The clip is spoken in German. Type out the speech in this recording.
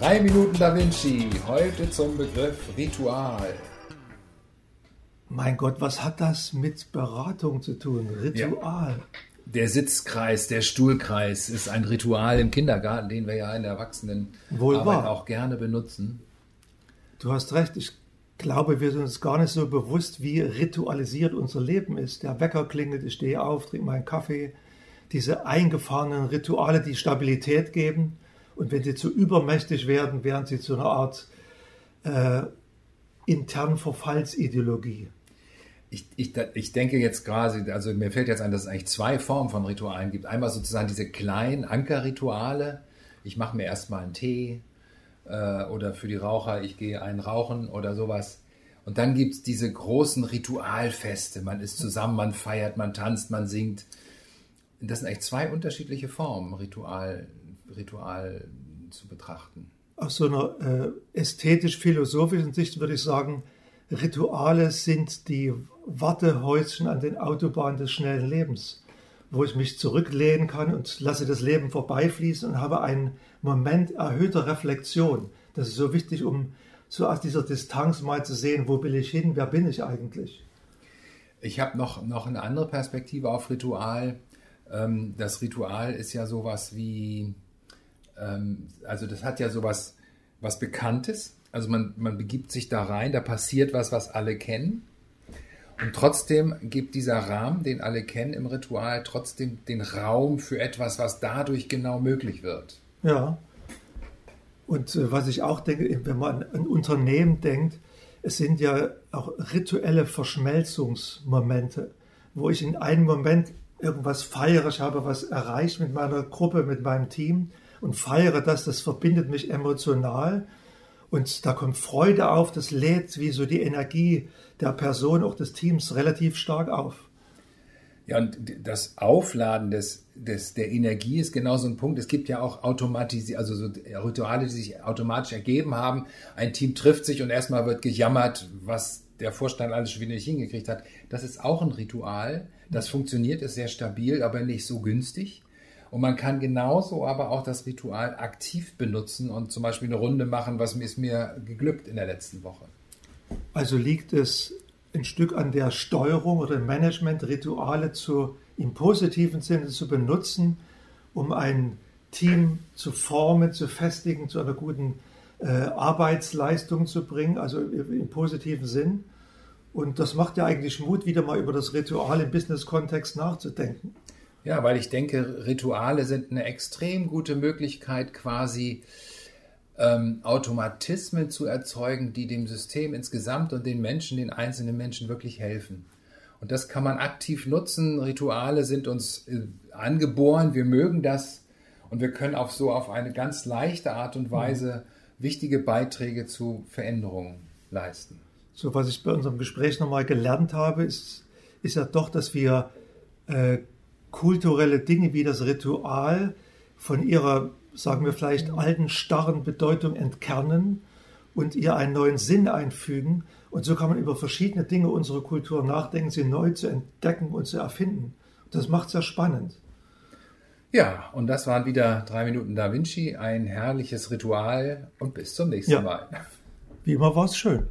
Drei Minuten Da Vinci, heute zum Begriff Ritual. Mein Gott, was hat das mit Beratung zu tun? Ritual. Ja. Der Sitzkreis, der Stuhlkreis ist ein Ritual im Kindergarten, den wir ja in der Erwachsenenarbeit auch gerne benutzen. Du hast recht, ich glaube, wir sind uns gar nicht so bewusst, wie ritualisiert unser Leben ist. Der Wecker klingelt, ich stehe auf, trinke meinen Kaffee. Diese eingefahrenen Rituale, die Stabilität geben. Und wenn sie zu übermächtig werden, werden sie zu einer Art äh, internen Verfallsideologie. Ich, ich, ich denke jetzt quasi, also mir fällt jetzt ein, dass es eigentlich zwei Formen von Ritualen gibt. Einmal sozusagen diese kleinen Ankerrituale. Ich mache mir erstmal einen Tee, äh, oder für die Raucher, ich gehe einen rauchen oder sowas. Und dann gibt es diese großen Ritualfeste. Man ist zusammen, man feiert, man tanzt, man singt. Das sind eigentlich zwei unterschiedliche Formen, Ritual, Ritual zu betrachten. Aus so einer äh, ästhetisch-philosophischen Sicht würde ich sagen, Rituale sind die Wartehäuschen an den Autobahnen des schnellen Lebens, wo ich mich zurücklehnen kann und lasse das Leben vorbeifließen und habe einen Moment erhöhter Reflexion. Das ist so wichtig, um so aus dieser Distanz mal zu sehen, wo will ich hin, wer bin ich eigentlich. Ich habe noch, noch eine andere Perspektive auf Ritual. Ähm, das Ritual ist ja sowas wie, ähm, also das hat ja sowas was Bekanntes. Also man, man begibt sich da rein, da passiert was, was alle kennen. Und trotzdem gibt dieser Rahmen, den alle kennen im Ritual, trotzdem den Raum für etwas, was dadurch genau möglich wird. Ja. Und äh, was ich auch denke, wenn man an Unternehmen denkt, es sind ja auch rituelle Verschmelzungsmomente, wo ich in einem Moment irgendwas feiere, habe was erreicht mit meiner Gruppe, mit meinem Team und feiere das, das verbindet mich emotional und da kommt Freude auf, das lädt wie so die Energie der Person, auch des Teams relativ stark auf. Ja, und das Aufladen des, des, der Energie ist genau so ein Punkt. Es gibt ja auch automatisiert, also so Rituale, die sich automatisch ergeben haben. Ein Team trifft sich und erstmal wird gejammert, was der Vorstand alles schon wieder nicht hingekriegt hat. Das ist auch ein Ritual. Das funktioniert, ist sehr stabil, aber nicht so günstig. Und man kann genauso aber auch das Ritual aktiv benutzen und zum Beispiel eine Runde machen, was ist mir geglückt in der letzten Woche. Also liegt es ein Stück an der Steuerung oder Management, Rituale zu, im positiven Sinne zu benutzen, um ein Team zu formen, zu festigen, zu einer guten äh, Arbeitsleistung zu bringen, also im positiven Sinn. Und das macht ja eigentlich Mut, wieder mal über das Ritual im Business-Kontext nachzudenken. Ja, weil ich denke, Rituale sind eine extrem gute Möglichkeit, quasi ähm, Automatismen zu erzeugen, die dem System insgesamt und den Menschen, den einzelnen Menschen wirklich helfen. Und das kann man aktiv nutzen. Rituale sind uns äh, angeboren, wir mögen das und wir können auch so auf eine ganz leichte Art und Weise wichtige Beiträge zu Veränderungen leisten. So, was ich bei unserem Gespräch nochmal gelernt habe, ist, ist ja doch, dass wir äh, kulturelle Dinge wie das Ritual von ihrer sagen wir vielleicht, alten, starren Bedeutung entkernen und ihr einen neuen Sinn einfügen. Und so kann man über verschiedene Dinge unserer Kultur nachdenken, sie neu zu entdecken und zu erfinden. Das macht es ja spannend. Ja, und das waren wieder drei Minuten Da Vinci, ein herrliches Ritual und bis zum nächsten ja. Mal. Wie immer war es schön.